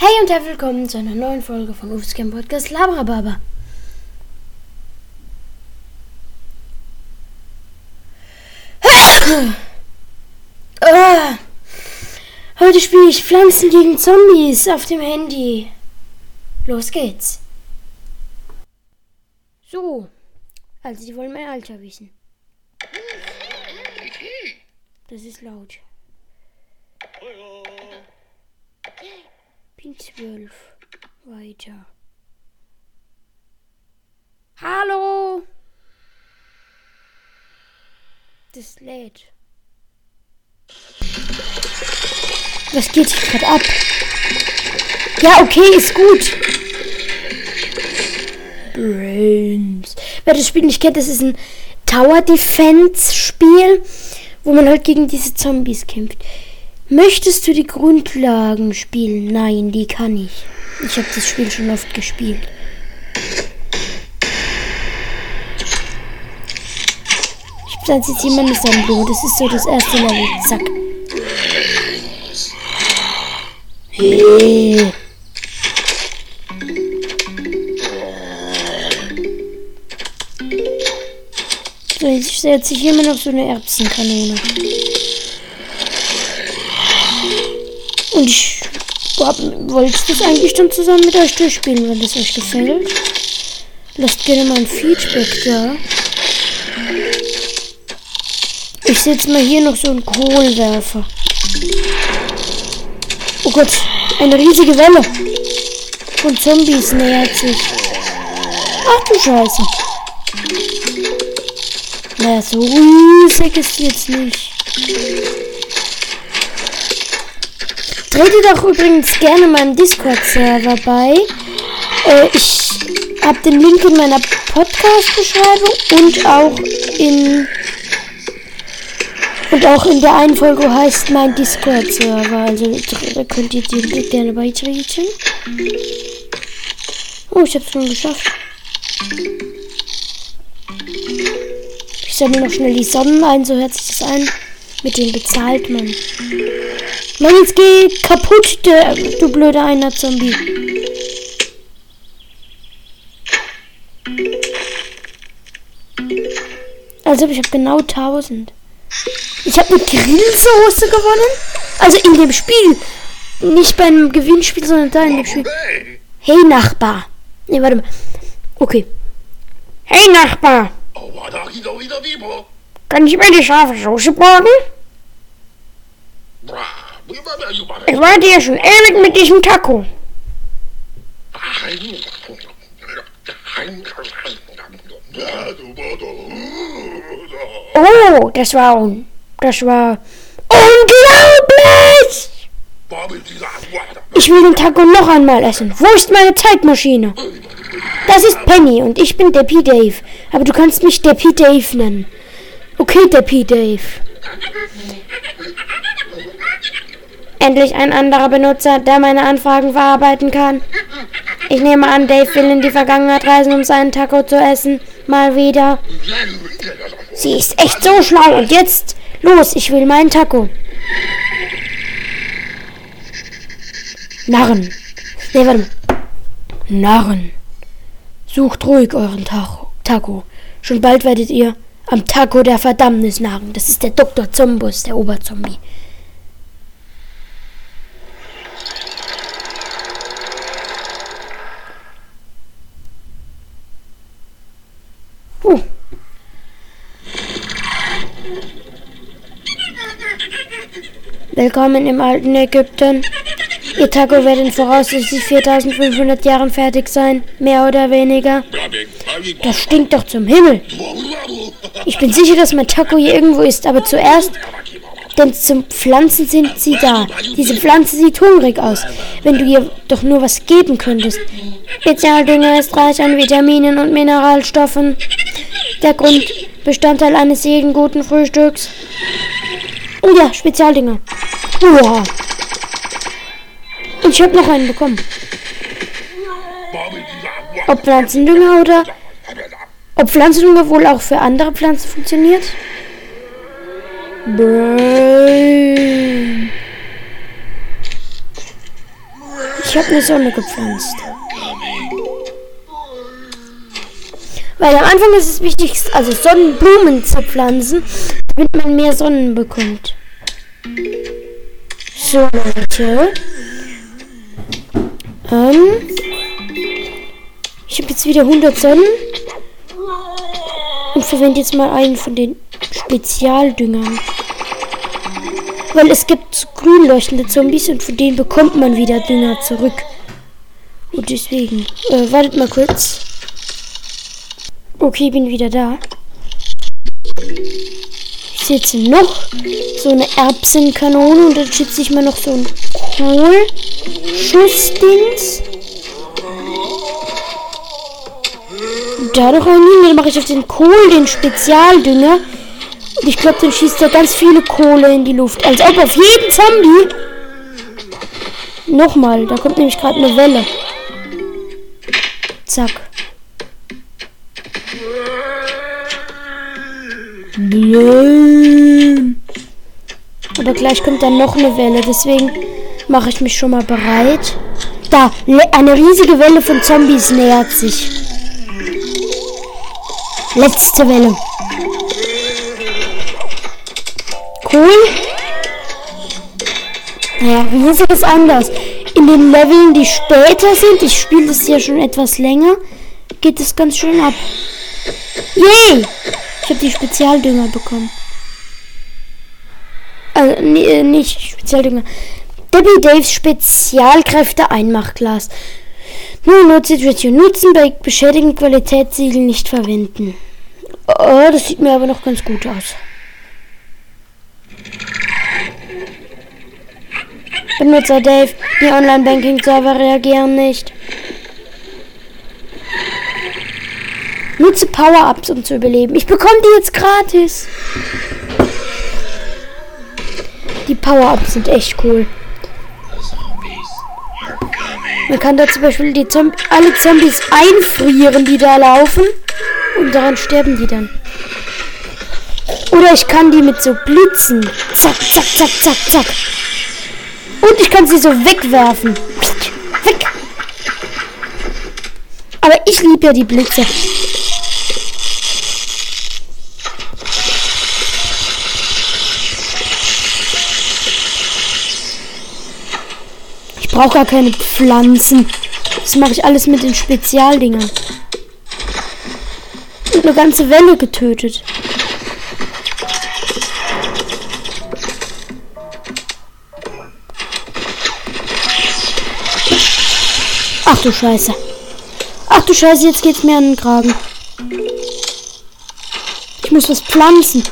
Hey und herzlich willkommen zu einer neuen Folge von Ufs Camp Podcast Labrababa. Ah, heute spiele ich Pflanzen gegen Zombies auf dem Handy. Los geht's. So, also die wollen mein Alter wissen. Das ist laut. Bin zwölf. Weiter. Hallo! Das lädt. Was geht hier gerade ab? Ja, okay, ist gut. Brains. Wer das Spiel nicht kennt, das ist ein Tower Defense Spiel, wo man halt gegen diese Zombies kämpft. Möchtest du die Grundlagen spielen? Nein, die kann ich. Ich habe das Spiel schon oft gespielt. Ich pflanze jetzt jemanden sein Blut. Das ist so das erste Level. Zack. Hey. So, jetzt setze ich immer noch so eine Erbsenkanone. Und ich wollte das eigentlich dann zusammen mit euch durchspielen, wenn das euch gefällt. Lasst gerne mal ein Feedback da. Ich setze mal hier noch so einen Kohlwerfer. Oh Gott, eine riesige Welle von Zombies nähert sich. Ach du Scheiße. Naja, so riesig ist jetzt nicht. Tretet doch übrigens gerne meinem Discord-Server bei. Äh, ich habe den Link in meiner Podcast-Beschreibung und auch in und auch in der einen Folge heißt mein Discord-Server. Also da könnt ihr den gerne beitreten. Oh, ich hab's schon geschafft. Ich sammle noch schnell die Sonnen ein, so hört sich das ein. Mit denen bezahlt man. Jetzt geh kaputt, du blöder einer Zombie. Also ich habe genau 1000. Ich habe eine Grillsoße gewonnen. Also in dem Spiel. Nicht beim Gewinnspiel, sondern da in dem Spiel. Hey Nachbar. Ne, warte mal. Okay. Hey Nachbar. Kann ich mir die scharfe Soße borgen? Ich war dir schon ewig mit diesem Taco. Oh, das war un das war unglaublich. Ich will den Taco noch einmal essen. Wo ist meine Zeitmaschine? Das ist Penny und ich bin Deppy Dave. Aber du kannst mich Deppy Dave nennen. Okay, Deppy Dave. Endlich ein anderer Benutzer, der meine Anfragen verarbeiten kann. Ich nehme an, Dave will in die Vergangenheit reisen, um seinen Taco zu essen. Mal wieder. Sie ist echt so schlau. Und jetzt, los, ich will meinen Taco. Narren. Nee, warte mal. Narren. Sucht ruhig euren Taco. Taco. Schon bald werdet ihr am Taco der Verdammnis nagen. Das ist der Dr. Zombus, der Oberzombie. Uh. Willkommen im alten Ägypten. Ihr Taco wird in voraussichtlich 4500 Jahren fertig sein, mehr oder weniger. Das stinkt doch zum Himmel. Ich bin sicher, dass mein Taco hier irgendwo ist, aber zuerst, denn zum Pflanzen sind sie da. Diese Pflanze sieht hungrig aus. Wenn du ihr doch nur was geben könntest. Spezialdünger ist reich an Vitaminen und Mineralstoffen. Der Grundbestandteil eines jeden guten Frühstücks. Oh ja, Spezialdünger. Uah. Ich habe noch einen bekommen. Ob Pflanzendünger oder ob Pflanzendünger wohl auch für andere Pflanzen funktioniert? Ich habe eine Sonne gepflanzt. Weil am Anfang ist es wichtig, also Sonnenblumen zu pflanzen, damit man mehr Sonnen bekommt. So, Leute. Ähm, ich habe jetzt wieder 100 Sonnen. Und verwende jetzt mal einen von den Spezialdüngern. Weil es gibt grün leuchtende Zombies und von denen bekommt man wieder Dünger zurück. Und deswegen. Äh, wartet mal kurz. Okay, bin wieder da. Ich sehe jetzt noch so eine Erbsenkanone und dann schütze ich mal noch so ein Kohlschussdings. Da noch einen hin, dann mache ich auf den Kohl den Spezialdünger. Und ich glaube, dann schießt er ganz viele Kohle in die Luft. Als ob auf jeden Zombie. Nochmal, da kommt nämlich gerade eine Welle. Zack. Aber gleich kommt dann noch eine Welle, deswegen mache ich mich schon mal bereit. Da, eine riesige Welle von Zombies nähert sich. Letzte Welle. Cool. Naja, riesig ist anders. In den Leveln, die später sind, ich spiele das ja schon etwas länger, geht es ganz schön ab. Yay! Ich habe die Spezialdünger bekommen. Also, nee, äh, nicht Spezialdünger. Debbie Daves Spezialkräfte Einmachglas. Nur Notsituation nutzen, bei beschädigten Qualitätssiegel nicht verwenden. Oh, das sieht mir aber noch ganz gut aus. Benutzer Dave, die Online-Banking-Server reagieren nicht. Nutze Power-Ups, um zu überleben. Ich bekomme die jetzt gratis. Die Power-Ups sind echt cool. Man kann da zum Beispiel die Zomb alle Zombies einfrieren, die da laufen. Und daran sterben die dann. Oder ich kann die mit so Blitzen. Zack, zack, zack, zack, zack. Und ich kann sie so wegwerfen. Weg. Aber ich liebe ja die Blitze. Brauche gar keine Pflanzen. Das mache ich alles mit den Spezialdingern. Und eine ganze Welle getötet. Ach du Scheiße. Ach du Scheiße, jetzt geht's mir an den Kragen. Ich muss was pflanzen,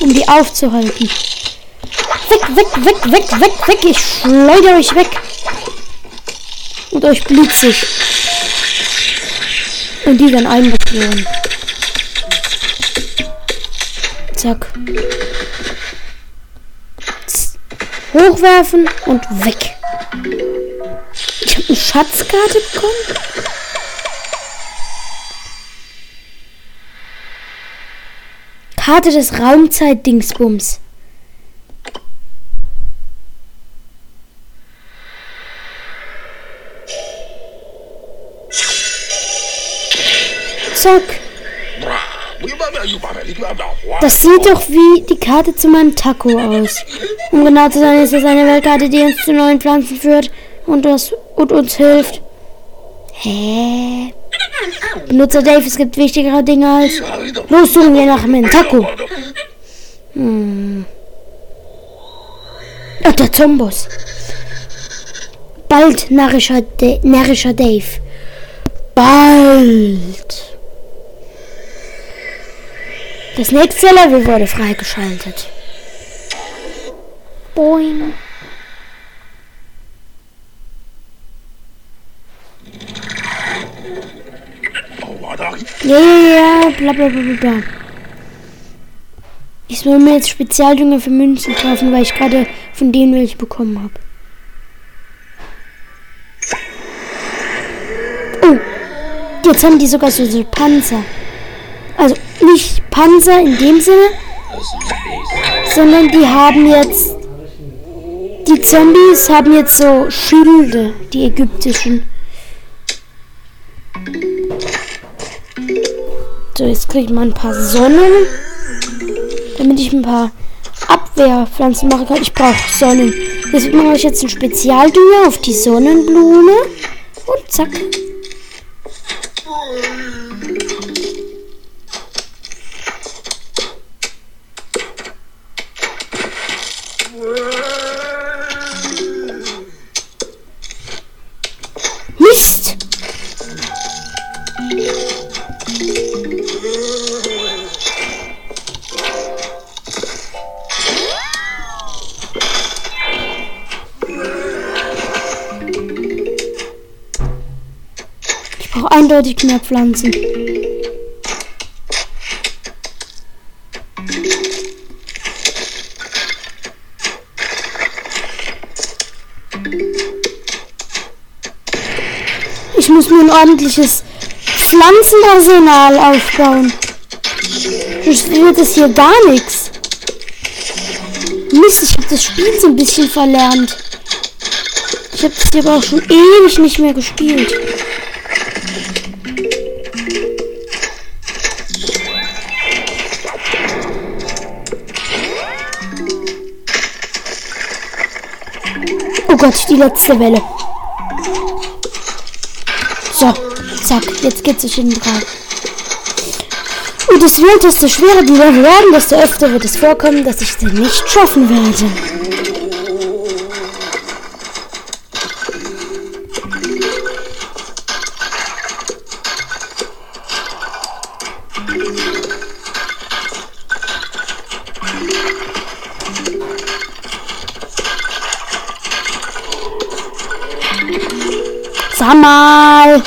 um die aufzuhalten. Weg, weg, weg, weg, weg, weg. Ich schleudere euch weg. Und euch blitze ich. Und die dann einbeschwören. Zack. Hochwerfen und weg. Ich habe eine Schatzkarte bekommen. Karte des Raumzeit-Dingsbums. Zack. Das sieht doch wie die Karte zu meinem Taco aus. Um genau zu sein, ist es eine Weltkarte, die uns zu neuen Pflanzen führt und, das, und uns hilft. Hä? Benutzer Dave, es gibt wichtigere Dinge als. Los, suchen wir nach meinem Taco. Hm. Ach, der Zombos. Bald, närrischer, närrischer Dave. Bald. Das nächste Level wurde freigeschaltet. Boing. Ja, ja, ja, bla bla bla bla. Ich soll mir jetzt Spezialdünger für Münzen kaufen, weil ich gerade von denen welche bekommen habe. Oh, jetzt haben die sogar so, so Panzer. Also nicht Panzer in dem Sinne, sondern die haben jetzt die Zombies haben jetzt so Schilde, die ägyptischen. So, jetzt kriege ich mal ein paar Sonnen, damit ich ein paar Abwehrpflanzen machen kann. Ich brauche Sonnen. Deswegen mache ich jetzt ein Spezialdünger auf die Sonnenblume. Und zack. Eindeutig mehr Pflanzen. Ich muss mir ein ordentliches Pflanzenarsenal aufbauen. Sonst wird es hier gar nichts. Mist, ich habe das Spiel so ein bisschen verlernt. Ich habe das hier aber auch schon ewig nicht mehr gespielt. Gott, die letzte Welle. So, zack, jetzt geht's sich hinten dran. Und es wird, desto schwerer die Level werden, desto öfter wird es vorkommen, dass ich sie nicht schaffen werde. Sag mal.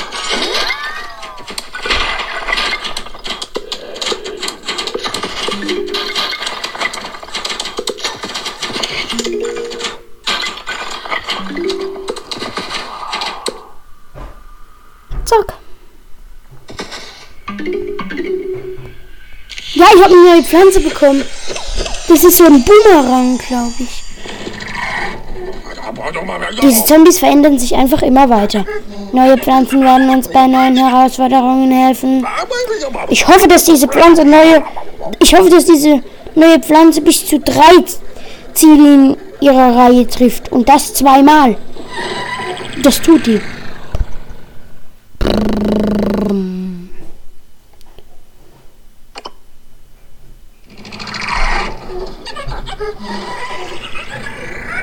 Zack. Ja, ich habe eine neue Pflanze bekommen. Das ist so ein Boomerang, glaube ich. Diese Zombies verändern sich einfach immer weiter. Neue Pflanzen werden uns bei neuen Herausforderungen helfen. Ich hoffe, dass diese Pflanze neue. Ich hoffe, dass diese neue Pflanze bis zu drei Ziele in ihrer Reihe trifft. Und das zweimal. Das tut die.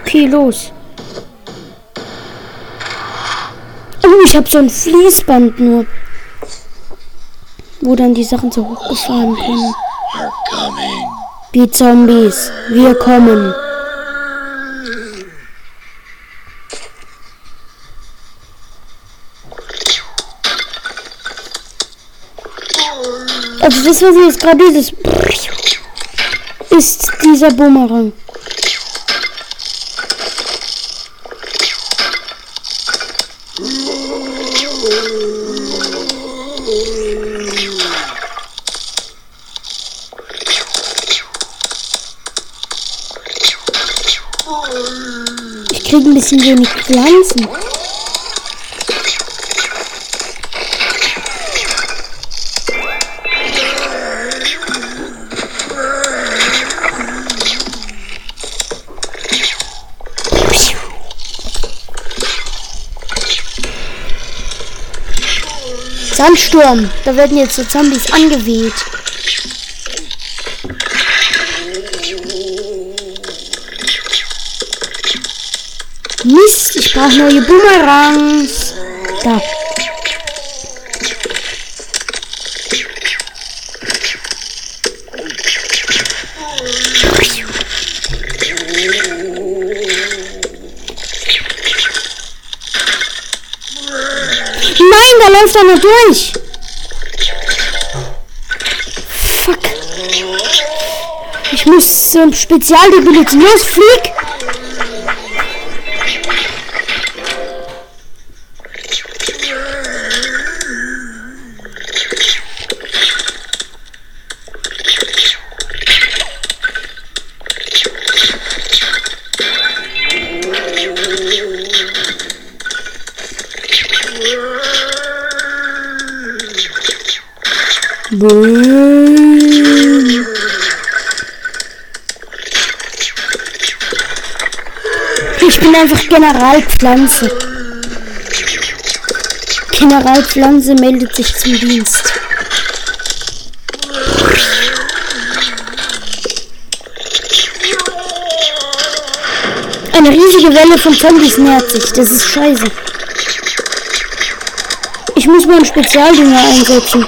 Okay, los. Ich habe so ein Fließband nur. Wo dann die Sachen so hochgefahren können. Die Zombies, wir kommen. Also das, was jetzt gerade dieses ist dieser Bumerang. Ein bisschen wenig Pflanzen. Sandsturm. Da werden jetzt so Zombies angeweht. Brauche neue Boomerangs. Da. Nein, da läuft einer durch. Fuck. Ich muss so ein Spezialding benutzen. Ich bin einfach Generalpflanze. Generalpflanze meldet sich zum Dienst. Eine riesige Welle von Zombies nähert sich. Das ist scheiße. Ich muss mal einen Spezialdünger einsetzen.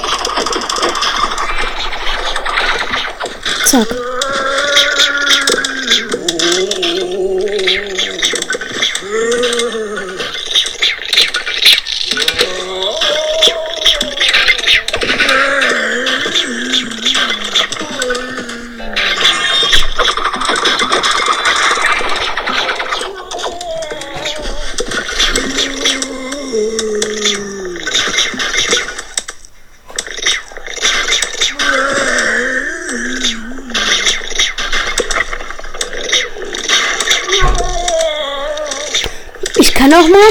Ich kann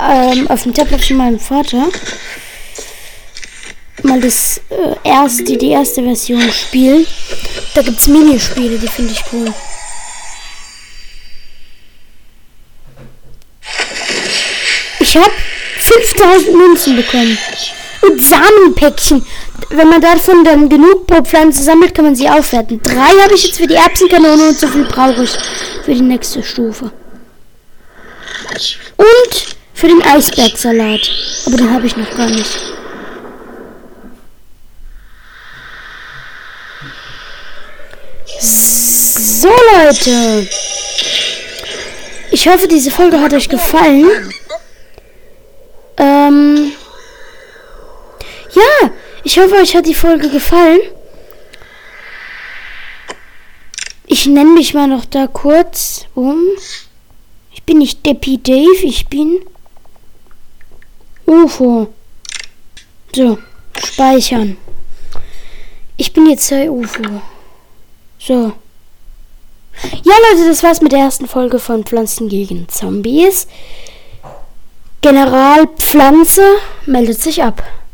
auch mal ähm, auf dem Tablet von meinem Vater mal das äh, erste, die erste Version spielen. Da gibt es Minispiele, die finde ich cool. Ich habe 5000 Münzen bekommen. Und Samenpäckchen. Wenn man davon dann genug pro Pflanze sammelt, kann man sie aufwerten. Drei habe ich jetzt für die Erbsenkanone und so viel brauche ich für die nächste Stufe. Und für den Eisbergsalat. Aber den habe ich noch gar nicht. So Leute. Ich hoffe, diese Folge hat euch gefallen. Ähm. Ja, ich hoffe, euch hat die Folge gefallen. Ich nenne mich mal noch da kurz um. Bin nicht Deppy Dave, ich bin UFO. So, speichern. Ich bin jetzt der UFO. So. Ja, Leute, das war's mit der ersten Folge von Pflanzen gegen Zombies. General Pflanze meldet sich ab.